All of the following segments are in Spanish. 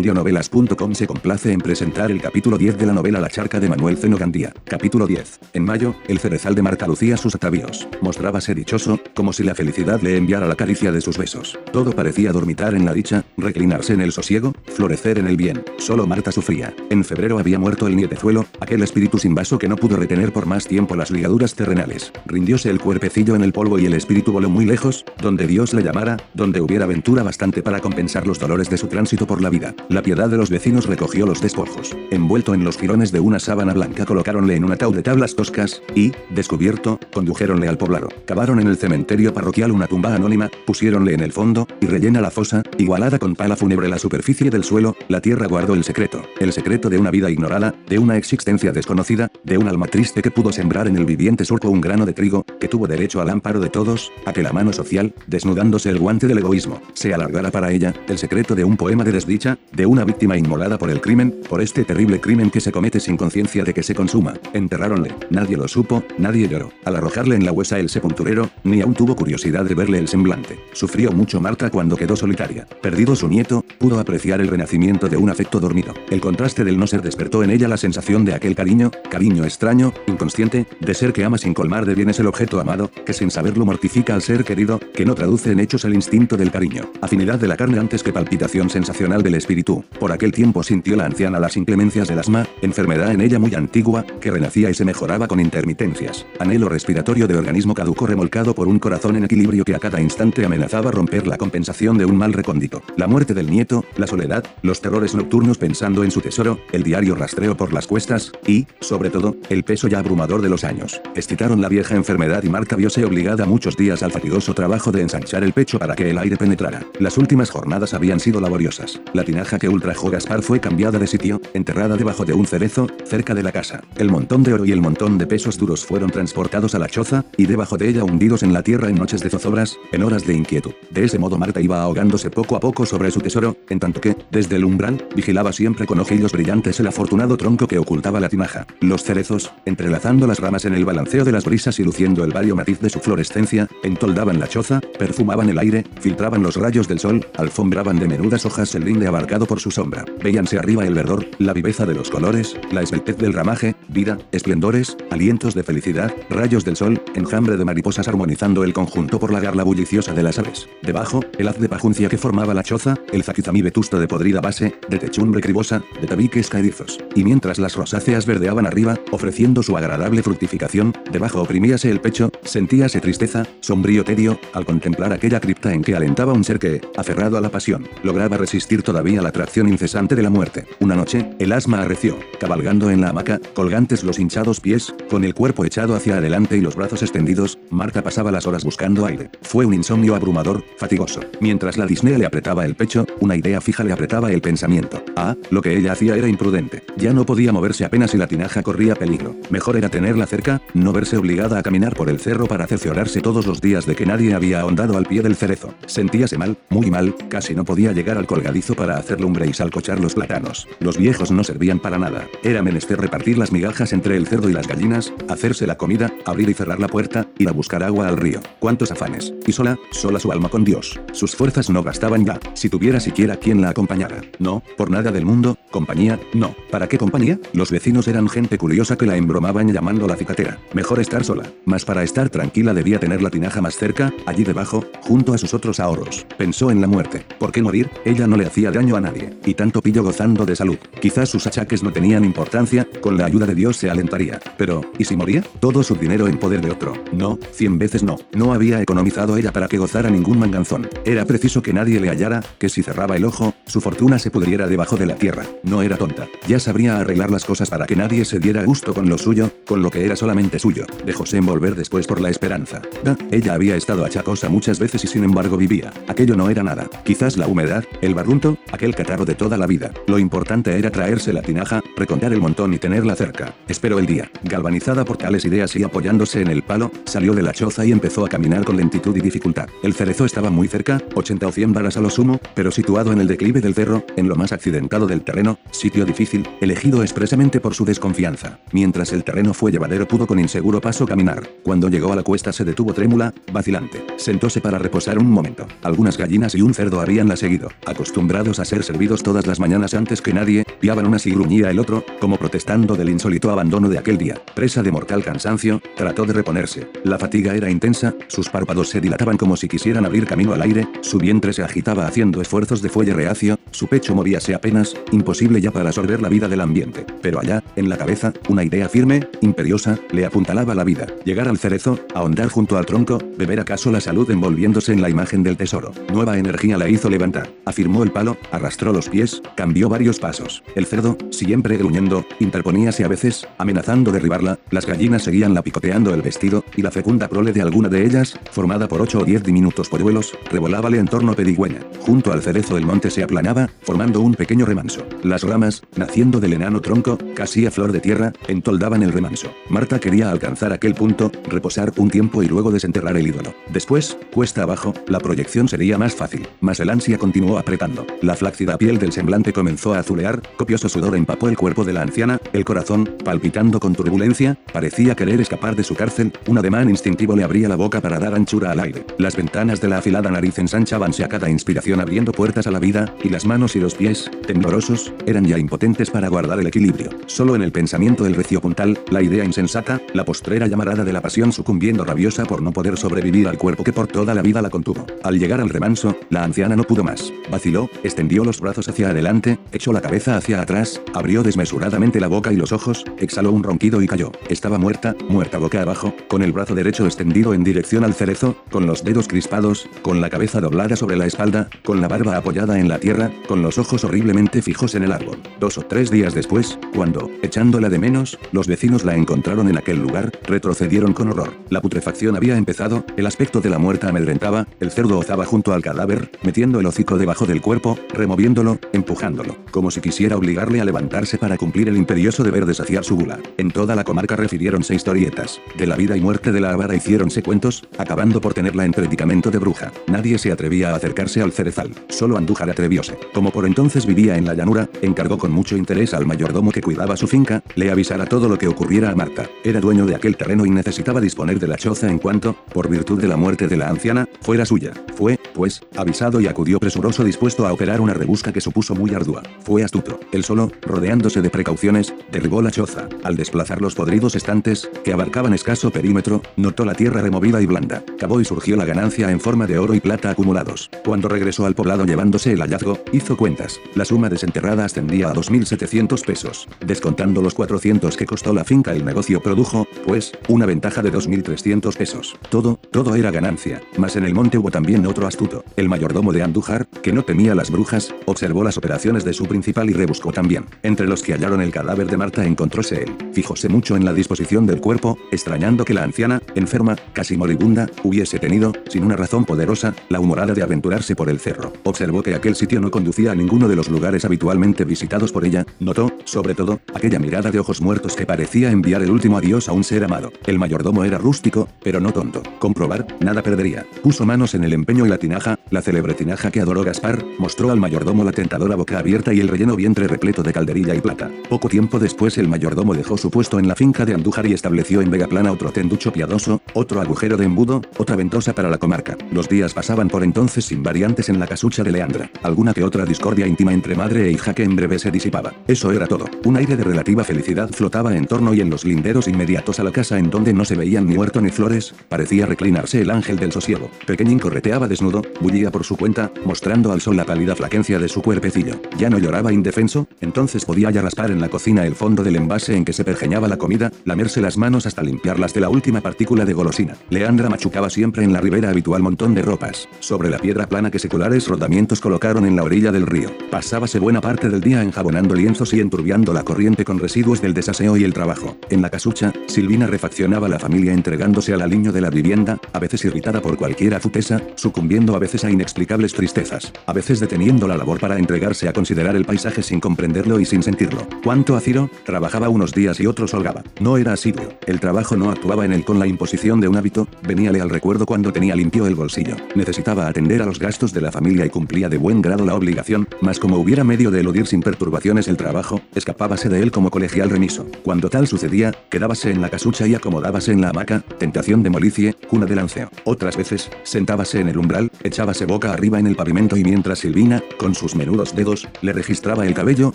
Audionovelas.com se complace en presentar el capítulo 10 de la novela La charca de Manuel Zeno Gandía. Capítulo 10. En mayo, el cerezal de Marta lucía sus atavíos. Mostrábase dichoso, como si la felicidad le enviara la caricia de sus besos. Todo parecía dormitar en la dicha, reclinarse en el sosiego, florecer en el bien. Solo Marta sufría. En febrero había muerto el nietezuelo, aquel espíritu sin vaso que no pudo retener por más tiempo las ligaduras terrenales. Rindióse el cuerpecillo en el polvo y el espíritu voló muy lejos, donde Dios le llamara, donde hubiera aventura bastante para compensar los dolores de su tránsito por la vida. La piedad de los vecinos recogió los despojos. Envuelto en los jirones de una sábana blanca colocáronle en un ataúd de tablas toscas, y, descubierto, condujéronle al poblado. Cavaron en el cementerio parroquial una tumba anónima, pusiéronle en el fondo, y rellena la fosa, igualada con pala fúnebre la superficie del suelo, la tierra guardó el secreto. El secreto de una vida ignorada, de una existencia desconocida, de un alma triste que pudo sembrar en el viviente surco un grano de trigo, que tuvo derecho al amparo de todos, a que la mano social, desnudándose el guante del egoísmo, se alargara para ella, el secreto de un poema de desdicha, de una víctima inmolada por el crimen, por este terrible crimen que se comete sin conciencia de que se consuma. Enterráronle, nadie lo supo, nadie lloró. Al arrojarle en la huesa el sepulturero, ni aún tuvo curiosidad de verle el semblante. Sufrió mucho Marta cuando quedó solitaria. Perdido su nieto, pudo apreciar el renacimiento de un afecto dormido. El contraste del no ser despertó en ella la sensación de aquel cariño, cariño extraño, inconsciente, de ser que ama sin colmar de bienes el objeto amado, que sin saberlo mortifica al ser querido, que no traduce en hechos el instinto del cariño. Afinidad de la carne antes que palpitación sensacional del espíritu. Por aquel tiempo sintió la anciana las inclemencias del asma, enfermedad en ella muy antigua, que renacía y se mejoraba con intermitencias. Anhelo respiratorio de organismo caduco remolcado por un corazón en equilibrio que a cada instante amenazaba romper la compensación de un mal recóndito. La muerte del nieto, la soledad, los terrores nocturnos pensando en su tesoro, el diario rastreo por las cuestas, y, sobre todo, el peso ya abrumador de los años. Excitaron la vieja enfermedad y Marta viose obligada muchos días al fatigoso trabajo de ensanchar el pecho para que el aire penetrara. Las últimas jornadas habían sido laboriosas. La tinaja que ultrajó Gaspar fue cambiada de sitio, enterrada debajo de un cerezo, cerca de la casa. El montón de oro y el montón de pesos duros fueron transportados a la choza, y debajo de ella hundidos en la tierra en noches de zozobras, en horas de inquietud. De ese modo Marta iba ahogándose poco a poco sobre su tesoro, en tanto que, desde el umbral, vigilaba siempre con ojillos brillantes el afortunado tronco que ocultaba la tinaja. Los cerezos, entrelazando las ramas en el balanceo de las brisas y luciendo el vario matiz de su florescencia, entoldaban la choza, perfumaban el aire, filtraban los rayos del sol, alfombraban de menudas hojas el linde abarcado por su sombra. Veíanse arriba el verdor, la viveza de los colores, la esbeltez del ramaje, vida, esplendores, alientos de felicidad, rayos del sol, enjambre de mariposas armonizando el conjunto por la garla bulliciosa de las aves. Debajo, el haz de pajuncia que formaba la choza, el zaquizamí vetusto de podrida base, de techumbre cribosa, de tabiques caedizos. Y mientras las rosáceas verdeaban arriba, ofreciendo su agradable fructificación, debajo oprimíase el pecho, sentíase tristeza, sombrío tedio, al contemplar aquella cripta en que alentaba un ser que, aferrado a la pasión, lograba resistir todavía la atracción incesante de la muerte. Una noche, el asma arreció, cabalgando en la hamaca, colgantes los hinchados pies, con el cuerpo echado hacia adelante y los brazos extendidos, Marta pasaba las horas buscando aire. Fue un insomnio abrumador, fatigoso. Mientras la disnea le apretaba el pecho, una idea fija le apretaba el pensamiento. Ah, lo que ella hacía era imprudente. Ya no podía moverse apenas y la tinaja corría peligro. Mejor era tenerla cerca, no verse obligada a caminar por el cerro para cerciorarse todos los días de que nadie había ahondado al pie del cerezo. Sentíase mal, muy mal, casi no podía llegar al colgadizo para hacer lumbre y salcochar los plátanos. Los viejos no servían para nada. Era menester repartir las migajas entre el cerdo y las gallinas, hacerse la comida, abrir y cerrar la puerta, ir a buscar agua al río. Cuántos afanes. Y sola, sola su alma con Dios. Sus fuerzas no gastaban ya, si tuviera siquiera quien la acompañara. No, por nada del mundo, compañía, no. ¿Para qué compañía? Los vecinos eran gente curiosa que la embromaban llamando la cicatera. Mejor estar sola. Mas para estar tranquila debía tener la tinaja más cerca, allí debajo, junto a sus otros ahorros. Pensó en la muerte. ¿Por qué morir? Ella no le hacía daño a nadie. Y tanto pillo gozando de salud. Quizás sus achaques no tenían importancia, con la ayuda de Dios se alentaría. Pero, ¿y si moría? Todo su dinero en poder de otro. No, cien veces no. No había economizado ella para que gozara ningún manganzón. Era preciso que nadie le hallara, que si cerraba el ojo, su fortuna se pudriera debajo de la tierra. No era tonta. Ya sabría arreglar las cosas para que nadie se diera gusto con lo suyo, con lo que era solamente suyo. Dejóse envolver después por la esperanza. Ah, ella había estado achacosa muchas veces y sin embargo vivía. Aquello no era nada. Quizás la humedad, el barrunto, aquel catarro de toda la vida. Lo importante era traerse la tinaja, recontar el montón y tenerla cerca. Esperó el día. Galvanizada por tales ideas y apoyándose en el palo, salió de la choza y empezó a caminar con lentitud y dificultad. El cerezo estaba muy cerca, 80 o 100 varas a lo sumo, pero situado en el declive del cerro, en lo más accidentado del terreno, sitio difícil, elegido expresamente por su desconfianza. Mientras el terreno fue llevadero pudo con inseguro paso caminar. Cuando llegó a la cuesta se detuvo trémula, vacilante. Sentóse para reposar un momento. Algunas gallinas y un cerdo habíanla seguido. Acostumbrados a ser servidos todas las mañanas antes que nadie, piaban unas y gruñía el otro, como protestando del insólito abandono de aquel día. Presa de mortal cansancio, trató de reponerse. La fatiga era intensa, sus párpados se dilataban como si quisieran abrir camino al aire, su vientre se agitaba haciendo esfuerzos de fuelle reacio, su pecho movíase apenas, imposible ya para absorber la vida del ambiente. Pero allá, en la cabeza, una idea firme, imperiosa, le apuntalaba la vida. Llegar al cerezo, ahondar junto al tronco, beber acaso la salud envolviéndose en la imagen del tesoro. Nueva energía la hizo levantar. Afirmó el palo, arrastró los pies, cambió varios pasos. El cerdo, siempre gruñendo, interponíase a veces, amenazando derribarla, las gallinas seguían la picoteando el vestido, y la fecunda prole de alguna de ellas, formada por 8 o 10 diminutos polluelos, revolábale en torno pedigüeña. Junto al cerezo el monte se aplanaba, formando un pequeño remanso. Las ramas, naciendo del enano tronco, casi a flor de tierra, entoldaban el remanso. Marta quería alcanzar aquel punto, reposar un tiempo y luego desenterrar el ídolo. Después, cuesta abajo, la proyección sería más fácil, mas el ansia continuó apretando. La flácida piel del semblante comenzó a azulear, copioso sudor empapó el cuerpo de la anciana, el corazón, palpitando con turbulencia, parecía querer escapar de su cárcel, un ademán instintivo le abría la boca para dar anchura al aire. Las ventanas de la afilada nariz ensanchábanse a cada inspiración abriendo puertas a la vida, y las manos y los pies, temblorosos, eran ya impotentes para guardar el equilibrio. Solo en el pensamiento del recio puntal, la idea insensata, la postrera llamarada de la pasión sucumbiendo rabiosa por no poder sobrevivir al cuerpo que por toda la vida la contuvo. Al llegar al remanso, la anciana no pudo más. Vaciló, extendió los brazos hacia adelante, echó la cabeza hacia atrás, abrió desmesuradamente la boca y los ojos, exhaló un ronquido y cayó. Estaba muerta, muerta boca abajo, con el brazo derecho extendido en dirección al cerezo, con los dedos crispados, con la cabeza doblada sobre la espalda, con la barba apoyada en la tierra, con los ojos horriblemente fijos en el árbol. Dos o tres días después, cuando, echándola de menos, los vecinos la encontraron en aquel lugar, retrocedieron con horror. La putrefacción había empezado, el aspecto de la muerta amedrentaba, el cerdo ozaba junto al cadáver, metiendo el hocico debajo del cuerpo, removiéndolo, empujándolo, como si quisiera obligarle a levantarse para cumplir el imperioso deber de saciar su gula. En toda la comarca refiriéronse historietas. De la vida y muerte de la avara hiciéronse cuentos, acabando por tenerla en predicamento de bruja. Nadie se atrevía a acercarse al cerezal. Solo Andújar atrevióse. Como por entonces vivía en la llanura, encargó con mucho interés al mayordomo que cuidaba su finca, le avisara todo lo que ocurriera a Marta. Era dueño de aquel terreno y necesitaba disponer de la choza en cuanto, por virtud de la muerte de la anciana, fuera suya. Fue, pues, avisado y acudió presuroso dispuesto a operar una rebusca que supuso muy ardua. Fue astuto. Él solo, rodeándose de precauciones, derribó la choza. Al desplazar los podridos estantes, que abarcaban escaso perímetro, notó la tierra removida y blanda. Cavó y surgió la ganancia en forma de oro y plata acumulados. Cuando regresó al poblado llevándose el hallazgo, hizo cuentas. La suma desenterrada ascendía a 2.700 pesos. Descontando los 400 que costó la finca el negocio produjo, pues, una ventaja de 2.300 pesos. Todo, todo era ganancia. Mas en el monte hubo también otro astuto. El mayordomo de Andújar, que no temía las brujas, observó las operaciones de su principal y rebuscó también. Entre los que hallaron el cadáver de Marta encontróse él. Fijóse mucho en la disposición del cuerpo, extrañando que la anciana, enferma, casi moribunda, hubiese tenido, sin una razón poderosa, la humorada de aventurarse por el cerro. Observó que aquel sitio no conducía a ninguno de los lugares habitualmente visitados por ella, notó, sobre todo, aquella mirada de ojos muertos que parecía enviar el último adiós a un ser amado. El mayordomo era rústico, pero no tonto. Comprobar, nada perdería. Puso manos en el empeño y la tinaja, la célebre tinaja que adoró Gaspar, mostró al mayordomo la tentadora boca abierta y el relleno vientre repleto de calderilla y plata. Poco tiempo después el mayordomo dejó su puesto en la finca de Andújar y estableció en Vegaplana otro tenducho piadoso, otro agujero de embudo, otra ventosa para la comarca. Los días pasaban por entonces sin variantes en la casucha de Leandra. Alguna que otra discordia íntima entre madre e hija que en breve se disipaba. Eso era todo. Un aire de relativa felicidad flotaba en torno y en los linderos inmediatos a la casa en donde no se veían ni huerto ni flores, parecía reclinarse el ángel del sosiego. Pequeñín correteaba desnudo, bullía por su cuenta, mostrando al sol la pálida flaquencia de su cuerpecillo. Ya no lloraba indefenso, entonces podía ya raspar en la cocina el fondo del envase en que se pergeñaba la comida, lamerse las manos hasta limpiarlas de la última partícula de golosina. Leandra machucaba siempre en la ribera habitual montón de ropas, sobre la piedra plana que seculares rodamientos colocaron en la orilla del río. Pasábase buena parte del día enjabonando lienzos y la corriente con residuos del desaseo y el trabajo. En la casucha, Silvina refaccionaba la familia entregándose al aliño de la vivienda, a veces irritada por cualquier azutesa, sucumbiendo a veces a inexplicables tristezas, a veces deteniendo la labor para entregarse a considerar el paisaje sin comprenderlo y sin sentirlo. Cuanto a Ciro, trabajaba unos días y otros holgaba. No era asiduo, el trabajo no actuaba en él con la imposición de un hábito, veníale al recuerdo cuando tenía limpio el bolsillo. Necesitaba atender a los gastos de la familia y cumplía de buen grado la obligación, mas como hubiera medio de eludir sin perturbaciones el trabajo, escapábase de él como colegial remiso. Cuando tal sucedía, quedábase en la casucha y acomodábase en la hamaca, tentación de molicie, cuna de lanceo. Otras veces, sentábase en el umbral, echábase boca arriba en el pavimento y mientras Silvina, con sus menudos dedos, le registraba el cabello,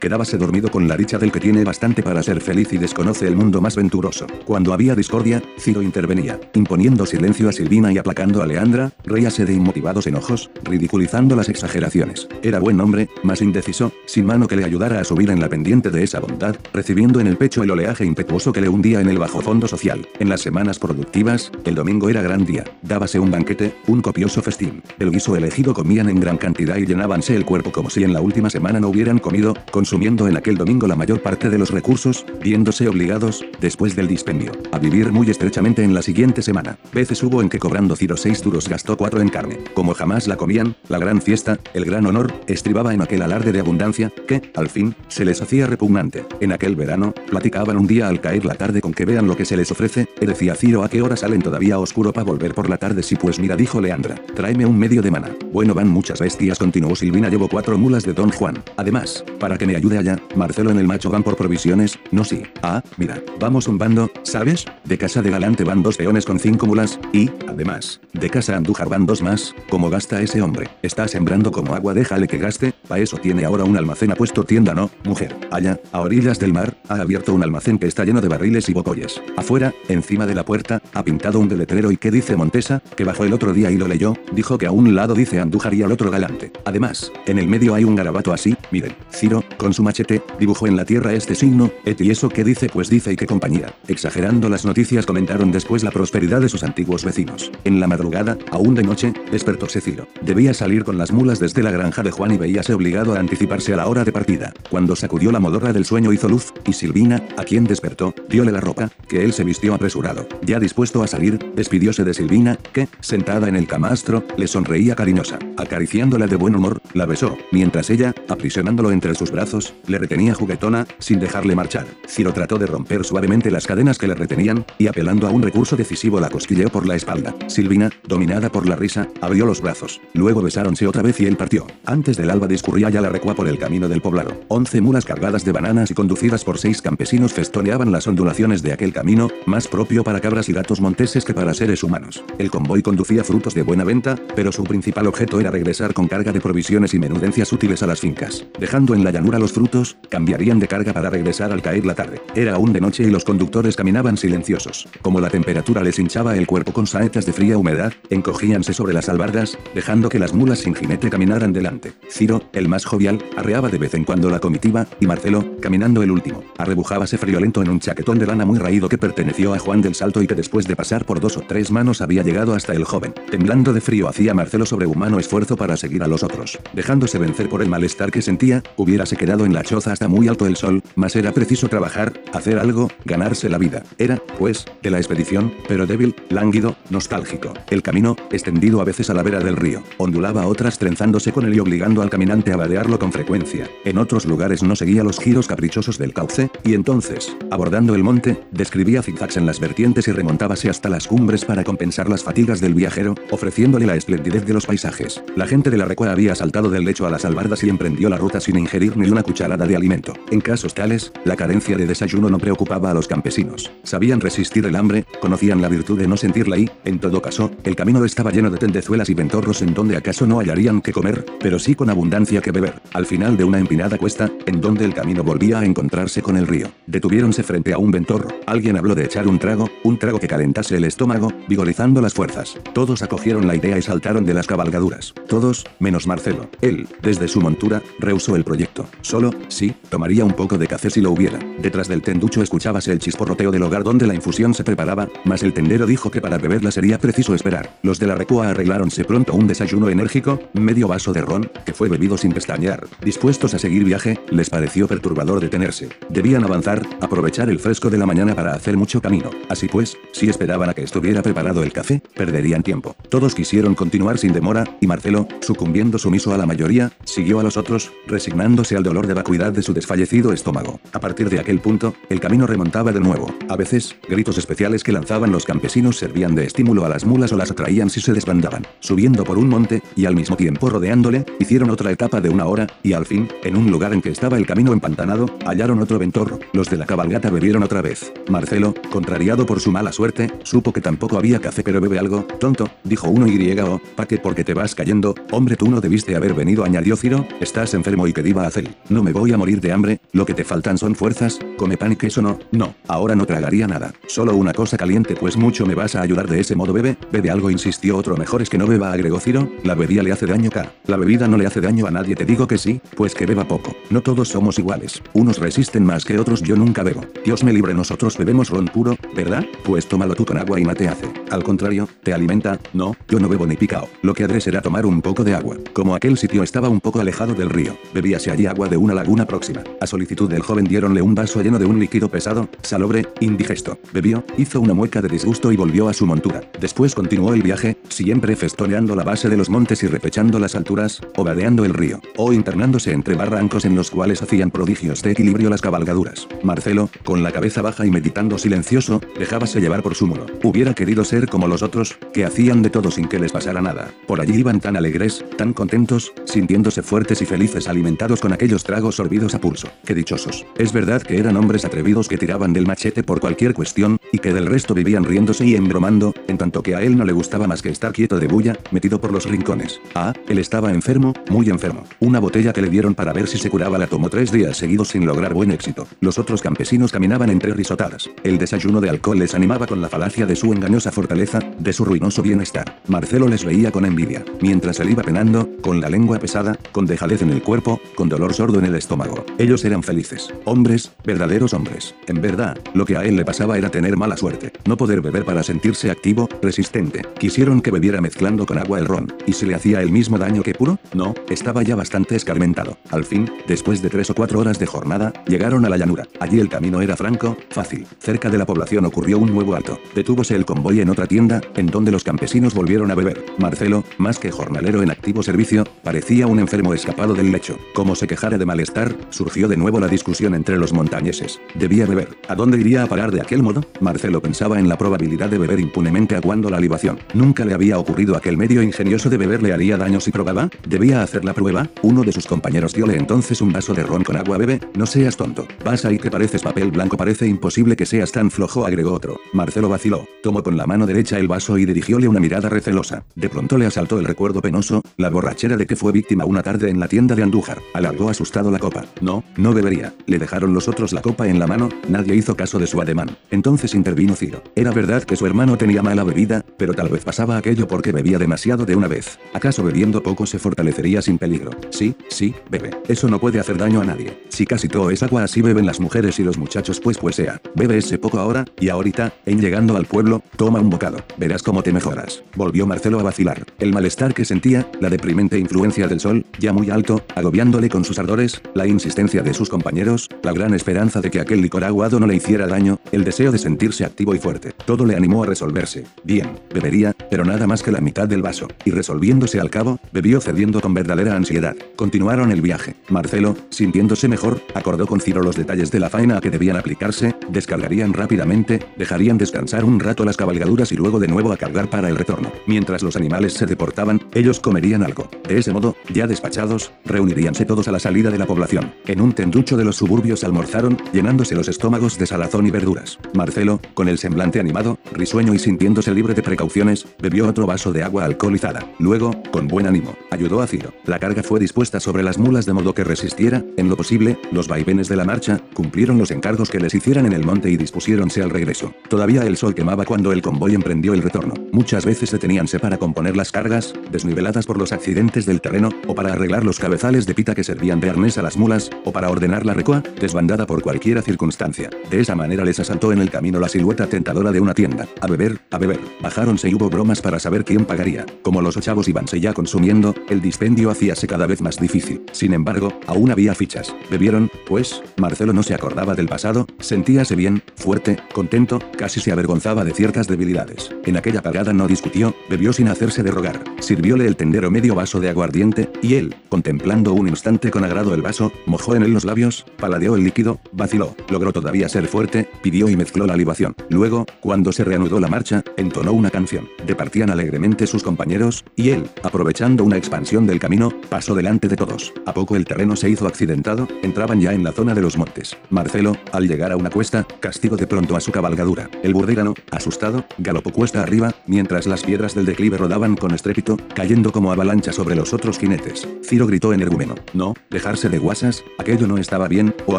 quedábase dormido con la dicha del que tiene bastante para ser feliz y desconoce el mundo más venturoso. Cuando había discordia, Ciro intervenía, imponiendo silencio a Silvina y aplacando a Leandra, reíase de inmotivados enojos, ridiculizando las exageraciones. Era buen hombre, más indeciso, sin mano que le ayudara a subir en la pendiente de esa bondad, recibiendo en el pecho el oleaje impetuoso que le hundía en el bajo fondo social. En las semanas productivas, el domingo era gran día, dábase un banquete, un copioso festín. El guiso elegido comían en gran cantidad y llenábanse el cuerpo como si en la última semana no hubieran comido, consumiendo en aquel domingo la mayor parte de los recursos, viéndose obligados, después del dispendio, a vivir muy estrechamente en la siguiente semana. Veces hubo en que cobrando Ciro seis duros gastó cuatro en carne. Como jamás la comían, la gran fiesta, el gran honor, estribaba en aquel alarde de abundancia, que, al fin, se les hacía repugnante. En aquel verano, platicaban un día al caer la tarde con que vean lo que se les ofrece, y decía Ciro a qué hora salen todavía oscuro para volver por la tarde si pues mira dijo Leandra, tráeme un medio de mana. Bueno van muchas bestias continuó Silvina llevo cuatro mulas de Don Juan. Además, para que me ayude allá, Marcelo en el macho van por provisiones, no sí. Ah, mira, vamos un bando, ¿sabes? De casa de Galante van dos peones con cinco mulas, y, además, de casa Andújar van dos más, como gasta ese hombre. Está sembrando como agua déjale que gaste, pa eso tiene ahora un almacén ha puesto tienda no, mujer. Allá, a orillas del mar, ha abierto un almacén que está lleno de barriles y bocoyes. Afuera, encima de la puerta, ha pintado un deletrero y que dice Montesa, que bajó el otro día y lo leyó, dijo que a un lado dice Andújar y al otro Galante. Además, en el medio hay un garabato así, miren, Ciro, con su machete, dibujó en la tierra este signo, et y eso que dice pues dice y qué compañía. Exagerando las noticias comentaron después la prosperidad de sus antiguos vecinos. En la madrugada, aún de noche, despertóse Ciro. Debía salir con las mulas desde la granja de Juan y veíase obligado a anticiparse a la hora de partida. Cuando sacudió la modorra del sueño hizo luz, y Silvina, a quien despertó, diole la ropa, que él se vistió apresurado. Ya dispuesto a salir, despidióse de Silvina, que, sentada en el camastro, le sonreía cariñosa. Acariciándola de buen humor, la besó, mientras ella, aprisionándolo entre sus brazos, le retenía juguetona, sin dejarle marchar. Ciro trató de romper suavemente las cadenas que le retenían, y apelando a un recurso decisivo la cosquilleó por la espalda. Silvina, dominada por la risa, abrió los brazos. Luego besáronse otra vez y él partió. Antes del alba discurría ya la recua por el camino del poblado. Once mulas cargadas de bananas y conducidas por seis campesinos festoneaban las ondulaciones de aquel camino, más propio para cabras y gatos monteses que para seres humanos. El convoy conducía frutos de buena venta, pero su principal objeto era regresar con carga de provisiones y menudencias útiles a las fincas. Dejando en la llanura los frutos, cambiarían de carga para regresar al caer la tarde. Era aún de noche y los conductores caminaban silenciosos. Como la temperatura les hinchaba el cuerpo con saetas de fría humedad, encogíanse sobre las albardas, dejando que las mulas sin jinete caminaran delante. Ciro, el más jovial, arreaba de vez en cuando la comitiva, y Marcelo, caminando el último, arrebujábase friolento en un chaquetón de lana muy raído que perteneció a Juan del Salto y que después de pasar por dos o tres manos había llegado hasta el joven. Temblando de frío hacía Marcelo sobrehumano esfuerzo para seguir a los otros. Dejándose vencer por el malestar que sentía, hubiérase quedado en la choza hasta muy alto el sol, mas era preciso trabajar, hacer algo, ganarse la vida. Era, pues, de la expedición, pero débil, lánguido, nostálgico. El camino, extendido a veces a la vera del río, ondulaba otras trenzándose con él y obligando al caminante a vadearlo con frecuencia. En otros lugares no seguía los giros caprichosos del cauce, y entonces, abordando el monte, describía zigzags en las vertientes y remontábase hasta las cumbres para compensar las fatigas del viajero, ofreciéndole la esplendidez de los paisajes. La gente de la recua había saltado del lecho a las albardas y emprendió la ruta sin ingerir ni una cucharada de alimento. En casos tales, la carencia de desayuno no preocupaba a los campesinos. Sabían resistir el hambre, conocían la virtud de no sentirla y, en todo caso, el camino estaba lleno de tendezuelas y ventorros en donde acaso no hallarían que comer, pero sí con abundancia que beber. Al final de una empinada cuesta, en donde el camino volvía a encontrarse con el río, detuviéronse frente a un ventorro. Alguien habló de echar un trago, un trago que calentase el estómago, vigorizando las fuerzas. Todos acogieron la idea y saltaron de las cabalgaduras. Todos, menos Marcelo. Él, desde su montura, rehusó el proyecto. Solo, sí, tomaría un poco de café si lo hubiera. Detrás del tenducho escuchábase el chisporroteo del hogar donde la infusión se preparaba, mas el tendero dijo que para beberla sería preciso esperar. Los de la recua arregláronse pronto un desayuno enérgico, medio vaso de ron, que fue bebido sin pestañear. Dispuestos a seguir viaje, les pareció perturbador detenerse. Debían avanzar, aprovechar el fresco de la mañana para hacer mucho camino. Así pues, si esperaban a que estuviera preparado el café, perderían tiempo. Todos quisieron continuar sin demora, y Marcelo, sucumbiendo sumiso a la mayoría, siguió a los otros, resignándose al dolor de vacuidad de su desfallecido estómago. A partir de aquel punto, el camino remontaba de nuevo. A veces, gritos especiales que lanzaban los campesinos servían de estímulo a las mulas o las atraían si se desbandaban. Subiendo por un monte, y al mismo tiempo rodeándole, hicieron otra etapa de una hora, y al fin, en un lugar en que estaba el camino empantanado, hallaron otro ventorro. Los de la cabalgata bebieron otra vez. Marcelo, contrariado por su mala suerte, supo que tampoco había café pero bebe algo, tonto, dijo uno y o, pa' que porque te vas cayendo, hombre tú no debiste haber venido añadió Ciro, estás enfermo y que diva hacer. No me voy a morir de hambre, lo que te faltan son fuerzas, come pan y queso no, no, ahora no tragaría nada, solo una cosa caliente pues mucho me vas a ayudar de ese modo bebe, bebe algo insistió otro mejor es que no beba agregó Ciro, la bebida le hace daño K, la bebida no le hace daño a nadie te digo que sí, pues que beba poco, no todos somos iguales, unos resisten más que otros yo nunca bebo, Dios me libre nosotros bebemos ron puro, ¿verdad? Pues tómalo tú con agua y no hace, al contrario, te alimenta, no, yo no bebo ni picao, lo que haré será tomar un poco de agua, como aquel sitio estaba un poco alejado del río, bebíase allí agua de una laguna próxima, a solicitud del joven dieronle un vaso lleno de un líquido pesado, salobre, indigesto, bebió, hizo una mueca de disgusto y volvió a su montura, después continuó el viaje, siempre festoneando la base de los montes y repechando las alturas, o vadeando el río, o internándose entre barrancos en los cuales hacían prodigios de equilibrio las cabalgaduras. Marcelo, con la cabeza baja y meditando silencioso, dejábase llevar por su mulo. Hubiera querido ser como los otros, que hacían de todo sin que les pasara nada. Por allí iban tan alegres, tan contentos, sintiéndose fuertes y felices alimentados con aquellos tragos sorbidos a pulso. Qué dichosos. Es verdad que eran hombres atrevidos que tiraban del machete por cualquier cuestión, y que del resto vivían riéndose y embromando, en tanto que a él no le gustaba más que estar quieto de bulla, metido por los rincones. Ah, él estaba enfermo, muy enfermo. Una botella que le dieron para ver si se curaba la tomó tres días seguidos sin lograr buen éxito. Los otros campesinos caminaban entre risotadas. El desayuno de alcohol les animaba con la falacia de su engañosa fortaleza, de su ruinoso bienestar. Marcelo les veía con envidia, mientras él iba penando, con la lengua pesada, con dejadez en el cuerpo, con dolor sordo en el estómago. Ellos eran felices. Hombres, verdaderos hombres. En verdad, lo que a él le pasaba era tener mala suerte. No poder beber para sentirse activo, resistente. Quisieron que bebiera mezclando con agua el ron. ¿Y si le hacía el mismo daño que puro? No, estaba ya bastante escarmentado. Al fin, después de tres o cuatro horas de jornada, llegaron a la llanura. Allí el camino era franco, fácil. Cerca de la población ocurrió un nuevo alto. Detúvose el convoy en otra tienda, en donde los campesinos volvieron a beber. Marcelo, más que jornalero en activo servicio, parecía un enfermo escapado del lecho. Como se quejara de malestar, surgió de nuevo la discusión entre los montañeses. Debía beber. ¿A dónde iría a parar de aquel modo? Marcelo pensaba en la probabilidad de beber impunemente aguando la libación. Nunca le había ocurrido aquel medio ingenioso de beber le haría daño si probaba. ¿Debía hacer la prueba? Uno de sus compañeros diole entonces un vaso de ron con agua bebe. No seas tonto. Vas ahí que pareces papel blanco parece imposible que seas tan flojo agregó otro. Marcelo vaciló. Tomó con la mano derecha el vaso y dirigióle una mirada recelosa. De pronto le asaltó el recuerdo penoso, la borrachera de que fue víctima una tarde en la tienda de Andújar. Alargó asustado la copa. No, no bebería. Le dejaron los otros la copa en la mano, nadie hizo caso de su ademán. Entonces intervino Ciro. Era verdad que su hermano tenía mala bebida, pero tal vez pasaba aquello porque bebía demasiado de una vez. ¿Acaso bebiendo poco se fortalecería sin peligro? Sí, sí, bebe. Eso no puede hacer daño a nadie. Si casi todo es agua así beben las mujeres y los muchachos pues pues sea. Bebe ese poco ahora, y ahorita, en llegando al pueblo, toma un bocado. Verás cómo te mejoras. Volvió Marcelo a vacilar. El malestar que sentía, la deprimente influencia del sol, ya muy alto, agobiándole con sus ardores, la insistencia de sus compañeros, la gran esperanza de que aquel licor aguado no le hiciera daño, el deseo de activo y fuerte. Todo le animó a resolverse. Bien, bebería, pero nada más que la mitad del vaso. Y resolviéndose al cabo, bebió cediendo con verdadera ansiedad. Continuaron el viaje. Marcelo, sintiéndose mejor, acordó con Ciro los detalles de la faena a que debían aplicarse, descargarían rápidamente, dejarían descansar un rato las cabalgaduras y luego de nuevo a cargar para el retorno. Mientras los animales se deportaban, ellos comerían algo. De ese modo, ya despachados, reuniríanse todos a la salida de la población. En un tenducho de los suburbios almorzaron, llenándose los estómagos de salazón y verduras. Marcelo, con el semblante animado, risueño y sintiéndose libre de precauciones, bebió otro vaso de agua alcoholizada. Luego, con buen ánimo, ayudó a Ciro. La carga fue dispuesta sobre las mulas de modo que resistiera, en lo posible, los vaivenes de la marcha, cumplieron los encargos que les hicieran en el monte y dispusiéronse al regreso. Todavía el sol quemaba cuando el convoy emprendió el retorno. Muchas veces deteníanse para componer las cargas, desniveladas por los accidentes del terreno, o para arreglar los cabezales de pita que servían de arnés a las mulas, o para ordenar la recua, desbandada por cualquiera circunstancia. De esa manera les asaltó en el camino la silueta tentadora de una tienda. A beber, a beber. Bajáronse y hubo bromas para saber quién pagaría. Como los chavos ibanse ya consumiendo, el dispendio hacíase cada vez más difícil. Sin embargo, aún había fichas. Bebieron, pues, Marcelo no se acordaba del pasado, sentíase bien, fuerte, contento, casi se avergonzaba de ciertas debilidades. En aquella parada no discutió, bebió sin hacerse de rogar. Sirvióle el tendero medio vaso de aguardiente, y él, contemplando un instante con agrado el vaso, mojó en él los labios, paladeó el líquido, vaciló, logró todavía ser fuerte, pidió y mezcló la. Luego, cuando se reanudó la marcha, entonó una canción. Departían alegremente sus compañeros, y él, aprovechando una expansión del camino, pasó delante de todos. A poco el terreno se hizo accidentado, entraban ya en la zona de los montes. Marcelo, al llegar a una cuesta, castigó de pronto a su cabalgadura. El burdégano, asustado, galopó cuesta arriba, mientras las piedras del declive rodaban con estrépito, cayendo como avalancha sobre los otros jinetes. Ciro gritó energúmeno. No, dejarse de guasas, aquello no estaba bien, o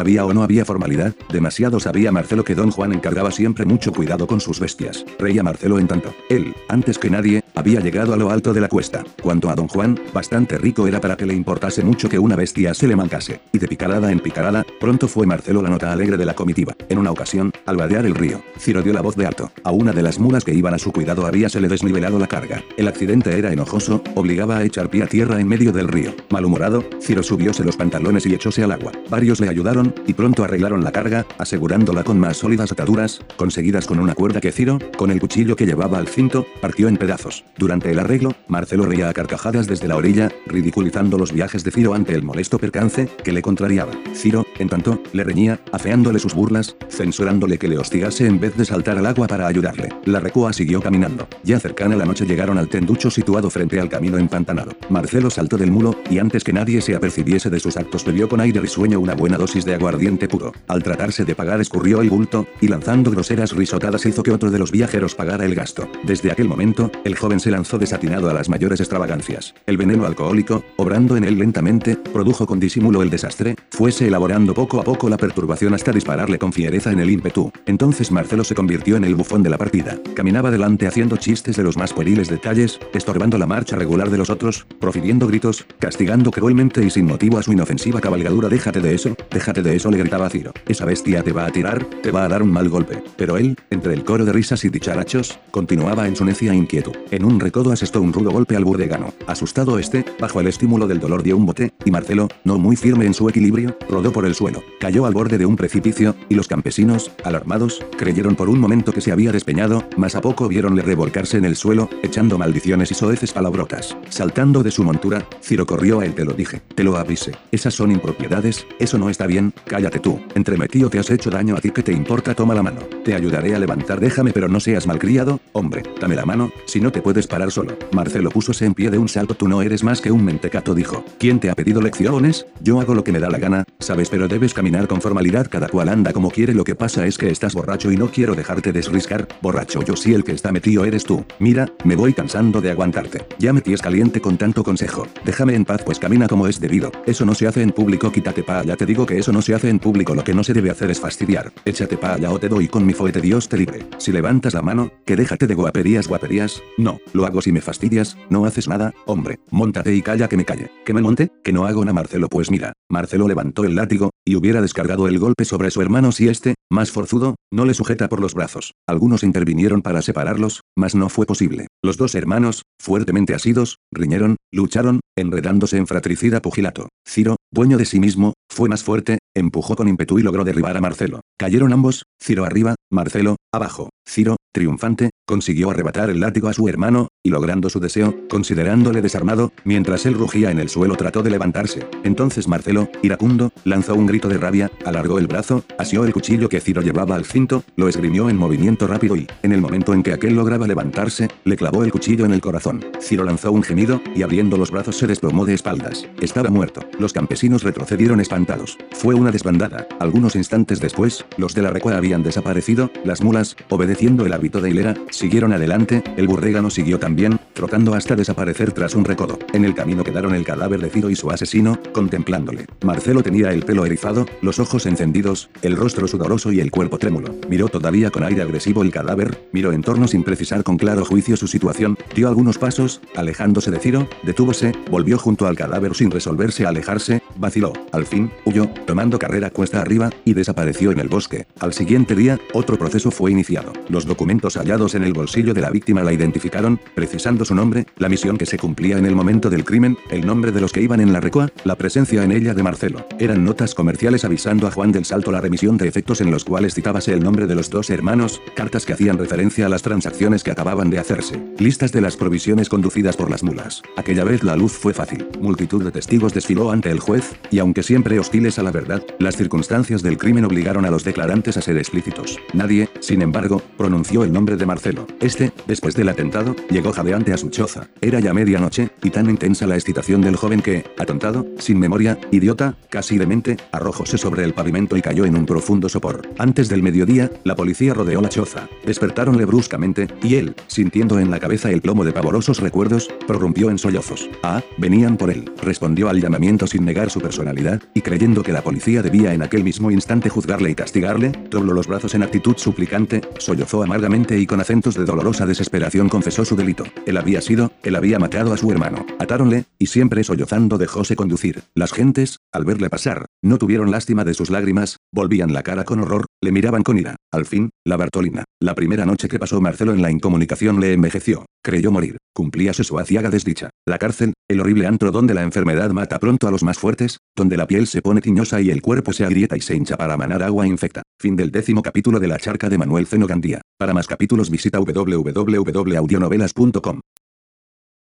había o no había formalidad, demasiado sabía Marcelo que don Juan encargaba siempre mucho cuidado con sus bestias. Reía Marcelo en tanto. Él, antes que nadie, había llegado a lo alto de la cuesta. Cuanto a don Juan, bastante rico era para que le importase mucho que una bestia se le mancase. Y de picarada en picarada, pronto fue Marcelo la nota alegre de la comitiva. En una ocasión, al vadear el río, Ciro dio la voz de alto. A una de las mulas que iban a su cuidado había se le desnivelado la carga. El accidente era enojoso, obligaba a echar pie a tierra en medio del río. Malhumorado, Ciro subióse los pantalones y echóse al agua. Varios le ayudaron, y pronto arreglaron la carga, asegurándola con más sólidas ataduras, conseguidas con una cuerda que Ciro, con el cuchillo que llevaba al cinto, partió en pedazos. Durante el arreglo, Marcelo reía a carcajadas desde la orilla, ridiculizando los viajes de Ciro ante el molesto percance, que le contrariaba. Ciro, en tanto, le reñía, afeándole sus burlas, censurándole que le hostigase en vez de saltar al agua para ayudarle. La recua siguió caminando. Ya cercana la noche llegaron al tenducho situado frente al camino empantanado. Marcelo saltó del mulo, y antes que nadie se apercibiese de sus actos bebió con aire risueño una buena dosis de aguardiente puro. Al tratarse de pagar escurrió el bulto, y lanzando groseras risotadas hizo que otro de los viajeros pagara el gasto. Desde aquel momento, el joven se lanzó desatinado a las mayores extravagancias. El veneno alcohólico, obrando en él lentamente, produjo con disimulo el desastre, fuese elaborando poco a poco la perturbación hasta dispararle con fiereza en el ímpetu. Entonces Marcelo se convirtió en el bufón de la partida. Caminaba delante haciendo chistes de los más pueriles detalles, estorbando la marcha regular de los otros, profiriendo gritos, castigando cruelmente y sin motivo a su inofensiva cabalgadura. Déjate de eso, déjate de eso, le gritaba Ciro. Esa bestia te va a tirar, te va a dar un mal golpe. Pero él, entre el coro de risas y dicharachos, continuaba en su necia inquietud. En un recodo asestó un rudo golpe al burdegano. Asustado este, bajo el estímulo del dolor dio un bote, y Marcelo, no muy firme en su equilibrio, rodó por el suelo. Cayó al borde de un precipicio, y los campesinos, alarmados, creyeron por un momento que se había despeñado, mas a poco vieronle revolcarse en el suelo, echando maldiciones y soeces palabrotas. Saltando de su montura, Ciro corrió a él te lo dije, te lo avisé. Esas son impropiedades, eso no está bien, cállate tú. Entremetido te has hecho daño a ti que te importa toma la mano. Te ayudaré a levantar déjame pero no seas malcriado, hombre, dame la mano, si no te puedes parar solo. Marcelo púsose en pie de un salto tú no eres más que un mentecato dijo. ¿Quién te ha pedido lecciones? Yo hago lo que me da la gana, sabes pero debes caminar con formalidad cada cual anda como quiere lo que pasa es que estás borracho y no quiero dejarte desriscar, borracho yo sí el que está metido eres tú. Mira, me voy cansando de aguantarte. Ya me tienes caliente con tanto consejo. Déjame en paz pues camina como es debido. Eso no se hace en público quítate pa allá te digo que eso no se hace en público lo que no se debe hacer es fastidiar. Échate pa allá o te doy con mi fuete Dios te libre. Si levantas la mano, que déjate de guaperías guaperías, no, lo hago si me fastidias, no haces nada, hombre, montate y calla que me calle. ¿Que me monte? Que no hago nada Marcelo pues mira. Marcelo levantó el látigo, y hubiera descargado el golpe sobre su hermano si este, más forzudo, no le sujeta por los brazos. Algunos intervinieron para separarlos, mas no fue posible. Los dos hermanos, fuertemente asidos, riñeron, lucharon, enredándose en fratricida pugilato. Ciro, dueño de sí mismo, fue más fuerte, empujó con ímpetu y logró derribar a Marcelo. Cayeron ambos, Ciro arriba, Marcelo, abajo. Ciro, triunfante, consiguió arrebatar el látigo a su hermano, y logrando su deseo, considerándole desarmado, mientras él rugía en el suelo trató de levantarse. Entonces Marcelo, iracundo, lanzó un grito de rabia, alargó el brazo, asió el cuchillo que Ciro llevaba al cinto, lo esgrimió en movimiento rápido y, en el momento en que aquel lograba levantarse, le clavó el cuchillo en el corazón. Ciro lanzó un gemido, y abriendo los brazos se desplomó de espaldas. Estaba muerto. Los campesinos retrocedieron espantados. Fue una desbandada. Algunos instantes después, los de la recua habían desaparecido, las mulas, obedeciendo el hábito de hilera, siguieron adelante, el burdégano siguió también, trotando hasta desaparecer tras un recodo. En el camino quedaron el cadáver de Ciro y su asesino, contemplándole. Marcelo tenía el pelo erizado, los ojos encendidos, el rostro sudoroso y el cuerpo trémulo. Miró todavía con aire agresivo el cadáver, miró en torno sin precisar con claro juicio su situación, dio algunos pasos, alejándose de Ciro, detúvose, volvió junto al cadáver sin resolverse a alejarse, vaciló, al fin, huyó, tomando carrera cuesta arriba, y desapareció en el bosque. Al siguiente día, otro proceso fue iniciado. Los documentos hallados en el bolsillo de la víctima la identificaron, precisando su nombre, la misión que se cumplía en el momento del crimen, el nombre de los que iban en la recua, la presencia en ella de Marcelo. Eran notas comerciales avisando a Juan del Salto la remisión de efectos en los cuales citábase el nombre de los dos hermanos, cartas que hacían referencia a las transacciones que acababan de hacerse, listas de las provisiones conducidas por las mulas. Aquella vez la luz fue fácil. Multitud de testigos desfiló ante el juez, y aunque siempre hostiles a la verdad, las circunstancias del crimen obligaron a los declarantes a ser explícitos. Nadie, sin embargo, pronunció el nombre de Marcelo. Este, después del atentado, llegó jadeante a su choza. Era ya medianoche, y tan intensa la excitación del joven que, atontado, sin memoria, idiota, casi demente, arrojóse sobre el pavimento y cayó en un profundo sopor. Antes del mediodía, la policía rodeó la choza. Despertáronle bruscamente, y él, sintiendo en la cabeza el plomo de pavorosos recuerdos, prorrumpió en sollozos. Ah, venían por él. Respondió al llamamiento sin negar su personalidad, y creyendo que la policía debía en aquel mismo instante juzgarle y castigarle, dobló los brazos en actitud suplicante, sollozó amargamente y con acentos de dolorosa desesperación confesó su delito. Él había sido, él había matado a su hermano. Atáronle, y siempre sollozando dejóse conducir. Las gentes, al verle pasar, no tuvieron lástima de sus lágrimas, volvían la cara con horror, le miraban con ira. Al fin, la Bartolina. La primera noche que pasó Marcelo en la incomunicación le envejeció. Creyó morir. Cumplíase su aciaga desdicha. La cárcel, el horrible antro donde la enfermedad mata pronto a los más fuertes, donde la piel se pone tiñosa y el cuerpo se agrieta y se hincha para manar agua infecta. Fin del décimo capítulo de La charca de Manuel Zeno Gandía. Para más capítulos visita www.audionovelas.com.